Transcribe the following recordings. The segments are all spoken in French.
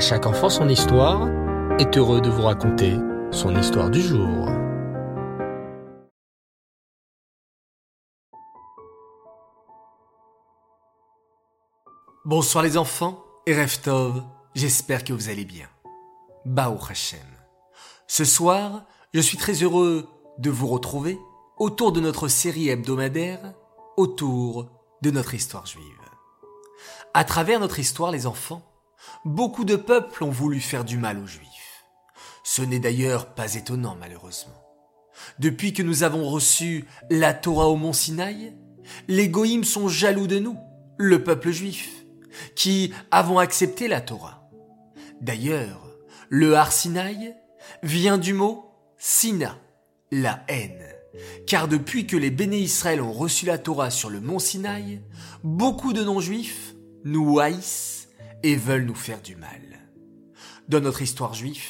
Chaque enfant son histoire est heureux de vous raconter son histoire du jour. Bonsoir les enfants et Reftov, j'espère que vous allez bien. Bao Hashem. Ce soir, je suis très heureux de vous retrouver autour de notre série hebdomadaire, autour de notre histoire juive. À travers notre histoire, les enfants, beaucoup de peuples ont voulu faire du mal aux Juifs. Ce n'est d'ailleurs pas étonnant, malheureusement. Depuis que nous avons reçu la Torah au mont Sinaï, les Goïms sont jaloux de nous, le peuple juif, qui avons accepté la Torah. D'ailleurs, le Har Sinaï vient du mot Sina, la haine. Car depuis que les béné Israël ont reçu la Torah sur le mont Sinaï, beaucoup de non-juifs nous haïssent et veulent nous faire du mal. Dans notre histoire juive,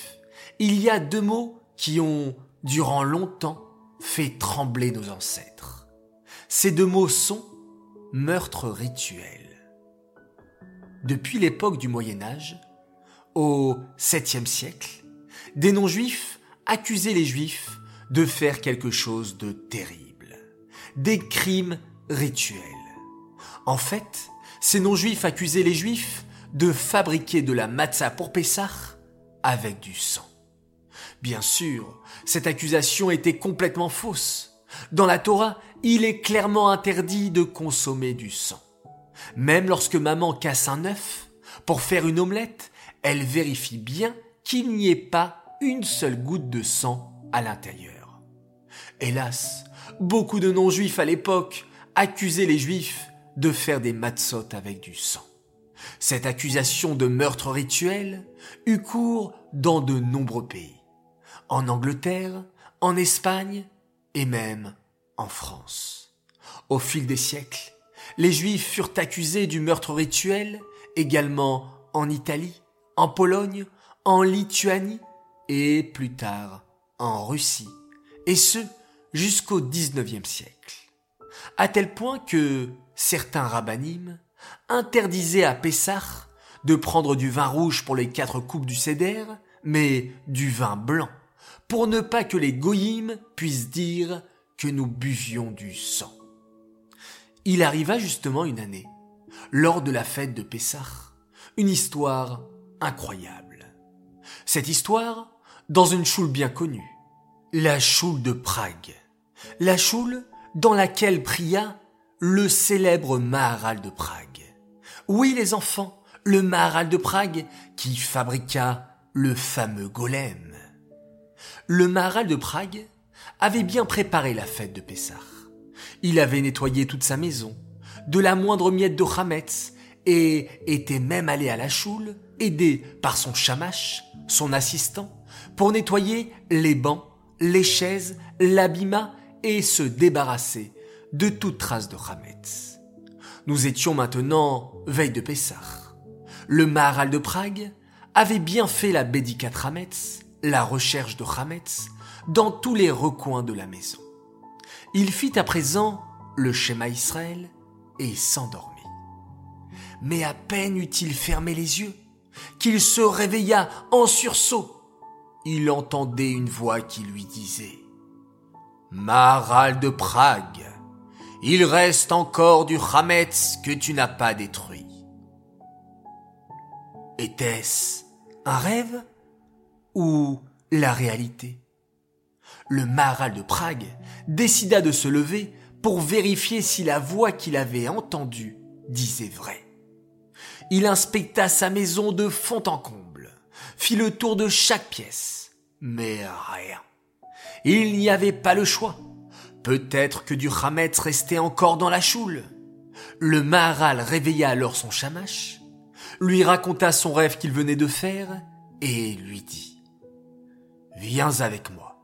il y a deux mots qui ont, durant longtemps, fait trembler nos ancêtres. Ces deux mots sont meurtre rituel. Depuis l'époque du Moyen Âge, au 7e siècle, des non-juifs accusaient les juifs de faire quelque chose de terrible. Des crimes rituels. En fait, ces non-juifs accusaient les juifs de fabriquer de la matzah pour Pessah avec du sang. Bien sûr, cette accusation était complètement fausse. Dans la Torah, il est clairement interdit de consommer du sang. Même lorsque maman casse un œuf, pour faire une omelette, elle vérifie bien qu'il n'y ait pas une seule goutte de sang à l'intérieur. Hélas, beaucoup de non-juifs à l'époque accusaient les juifs de faire des matzot avec du sang. Cette accusation de meurtre rituel eut cours dans de nombreux pays. En Angleterre, en Espagne et même en France. Au fil des siècles, les Juifs furent accusés du meurtre rituel également en Italie, en Pologne, en Lituanie et plus tard en Russie, et ce jusqu'au XIXe siècle. À tel point que certains rabbinim interdisaient à Pessah de prendre du vin rouge pour les quatre coupes du Seder, mais du vin blanc, pour ne pas que les goyim puissent dire que nous buvions du sang. Il arriva justement une année, lors de la fête de Pessah, une histoire incroyable. Cette histoire, dans une choule bien connue, la choule de Prague, la choule dans laquelle pria le célèbre Maharal de Prague. Oui, les enfants, le Maharal de Prague qui fabriqua le fameux golem. Le Maharal de Prague avait bien préparé la fête de Pessah. Il avait nettoyé toute sa maison, de la moindre miette de Hametz, et était même allé à la choule, aidé par son chamache, son assistant, pour nettoyer les bancs, les chaises, l'abîma et se débarrasser de toute trace de Hametz. Nous étions maintenant veille de Pessah. Le Maharal de Prague avait bien fait la Bédicat Hametz, la recherche de Hametz, dans tous les recoins de la maison. Il fit à présent le schéma Israël et s'endormit. Mais à peine eut-il fermé les yeux qu'il se réveilla en sursaut. Il entendait une voix qui lui disait Maharal de Prague, il reste encore du Hametz que tu n'as pas détruit. Était-ce un rêve ou la réalité? Le Maharal de Prague décida de se lever pour vérifier si la voix qu'il avait entendue disait vrai. Il inspecta sa maison de fond en comble, fit le tour de chaque pièce, mais rien. Il n'y avait pas le choix. Peut-être que du Hametz restait encore dans la choule. Le Maharal réveilla alors son chamache, lui raconta son rêve qu'il venait de faire et lui dit Viens avec moi.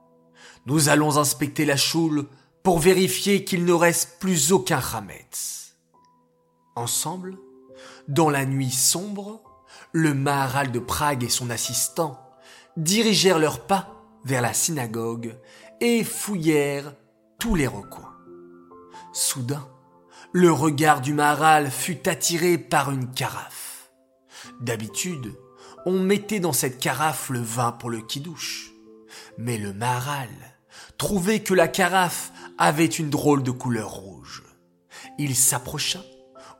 Nous allons inspecter la choule pour vérifier qu'il ne reste plus aucun Hametz. Ensemble, dans la nuit sombre, le Maharal de Prague et son assistant dirigèrent leurs pas vers la synagogue et fouillèrent tous les recoins. Soudain, le regard du Maharal fut attiré par une carafe. D'habitude, on mettait dans cette carafe le vin pour le kidouche. Mais le Maharal trouvait que la carafe avait une drôle de couleur rouge. Il s'approcha,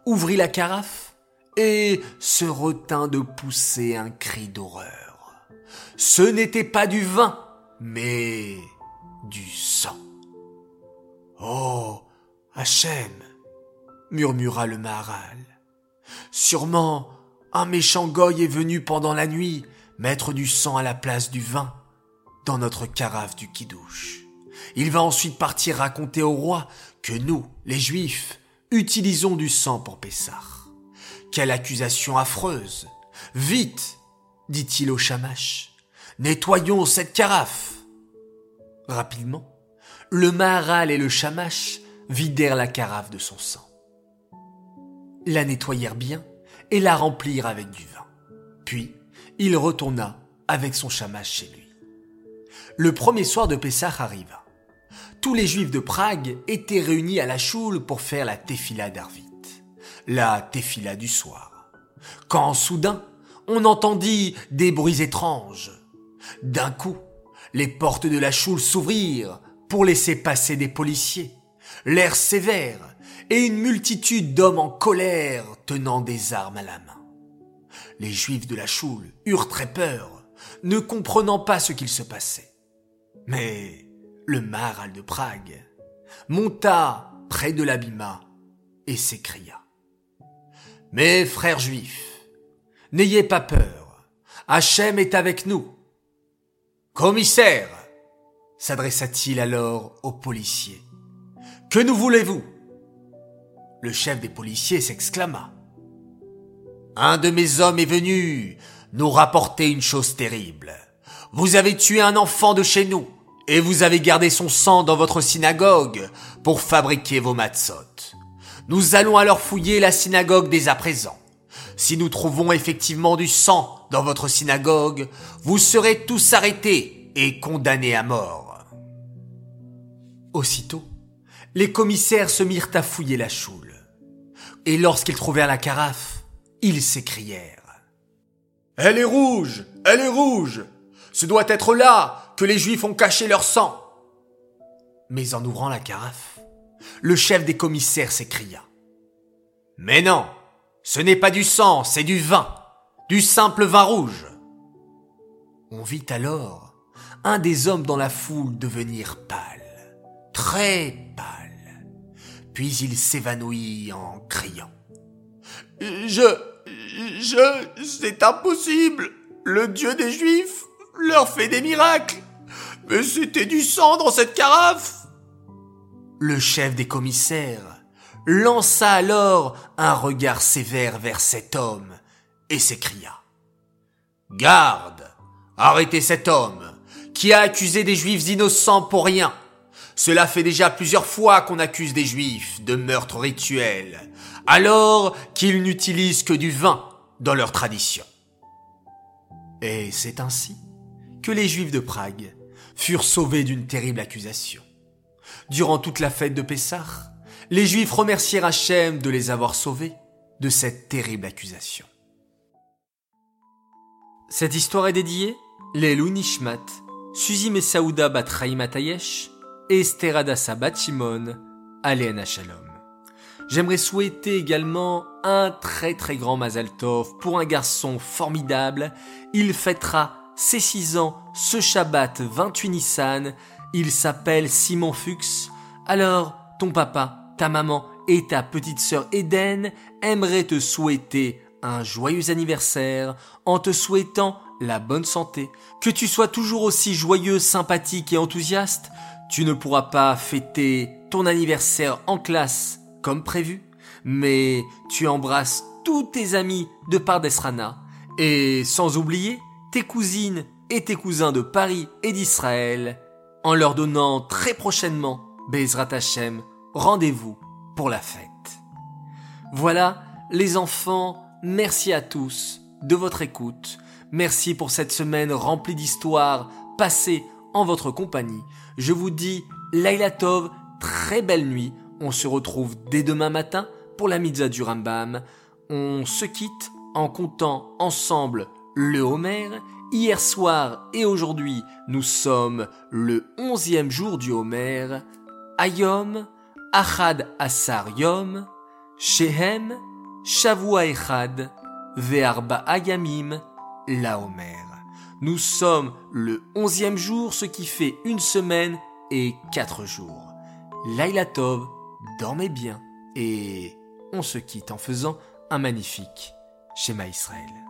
ouvrit la carafe et se retint de pousser un cri d'horreur. Ce n'était pas du vin, mais du sang. Oh, Hachem, murmura le Maharal. Sûrement, un méchant goy est venu pendant la nuit mettre du sang à la place du vin dans notre carafe du kidouche. Il va ensuite partir raconter au roi que nous, les juifs, utilisons du sang pour Pessah. Quelle accusation affreuse. Vite, dit-il au chamache, nettoyons cette carafe. Rapidement, le Maharal et le chamache vidèrent la carafe de son sang. La nettoyèrent bien et la remplirent avec du vin. Puis, il retourna avec son chamache chez lui. Le premier soir de Pessah arriva. Tous les juifs de Prague étaient réunis à la choule pour faire la tefila d'Arvit, la tefila du soir. Quand soudain, on entendit des bruits étranges. D'un coup, les portes de la choule s'ouvrirent pour laisser passer des policiers, l'air sévère et une multitude d'hommes en colère tenant des armes à la main. Les juifs de la choule eurent très peur, ne comprenant pas ce qu'il se passait. Mais le maral de Prague monta près de l'abîma et s'écria. Mes frères juifs, n'ayez pas peur, Hachem est avec nous. Commissaire, s'adressa-t-il alors aux policiers, que nous voulez-vous? Le chef des policiers s'exclama. Un de mes hommes est venu nous rapporter une chose terrible. Vous avez tué un enfant de chez nous, et vous avez gardé son sang dans votre synagogue pour fabriquer vos matzot. Nous allons alors fouiller la synagogue dès à présent. Si nous trouvons effectivement du sang dans votre synagogue, vous serez tous arrêtés et condamnés à mort. Aussitôt, les commissaires se mirent à fouiller la choule. Et lorsqu'ils trouvèrent la carafe, ils s'écrièrent. Elle est rouge! Elle est rouge! Ce doit être là que les Juifs ont caché leur sang! Mais en ouvrant la carafe, le chef des commissaires s'écria. Mais non! Ce n'est pas du sang, c'est du vin! Du simple vin rouge! On vit alors un des hommes dans la foule devenir pâle très pâle. Puis il s'évanouit en criant. Je, je, c'est impossible. Le Dieu des Juifs leur fait des miracles. Mais c'était du sang dans cette carafe. Le chef des commissaires lança alors un regard sévère vers cet homme et s'écria. Garde, arrêtez cet homme qui a accusé des Juifs innocents pour rien. Cela fait déjà plusieurs fois qu'on accuse des juifs de meurtre rituel, alors qu'ils n'utilisent que du vin dans leur tradition. Et c'est ainsi que les juifs de Prague furent sauvés d'une terrible accusation. Durant toute la fête de Pessah, les juifs remercièrent Hachem de les avoir sauvés de cette terrible accusation. Cette histoire est dédiée les Nishmat, Suzy Messaouda Batraï Matayesh, Esther Adassa Bachimon, Aléana Shalom. J'aimerais souhaiter également un très très grand Mazal Tov pour un garçon formidable. Il fêtera ses 6 ans ce Shabbat 28 Nissan. Il s'appelle Simon Fuchs. Alors, ton papa, ta maman et ta petite sœur Eden aimeraient te souhaiter un joyeux anniversaire en te souhaitant la bonne santé, que tu sois toujours aussi joyeux, sympathique et enthousiaste, tu ne pourras pas fêter ton anniversaire en classe comme prévu, mais tu embrasses tous tes amis de Pardesrana et sans oublier tes cousines et tes cousins de Paris et d'Israël en leur donnant très prochainement Bezrat Hashem rendez-vous pour la fête. Voilà les enfants, merci à tous de votre écoute. Merci pour cette semaine remplie d'histoires passées en votre compagnie. Je vous dis Laila Tov, très belle nuit. On se retrouve dès demain matin pour la mitzvah du Rambam. On se quitte en comptant ensemble le Homer. Hier soir et aujourd'hui, nous sommes le onzième jour du Homer. Ayom, Achad Asar Yom, Shehem, Shavua Echad, Ve'arba Ayamim, la Homer. Nous sommes le onzième jour, ce qui fait une semaine et quatre jours. Laila Tov, dormez bien et on se quitte en faisant un magnifique schéma Israël.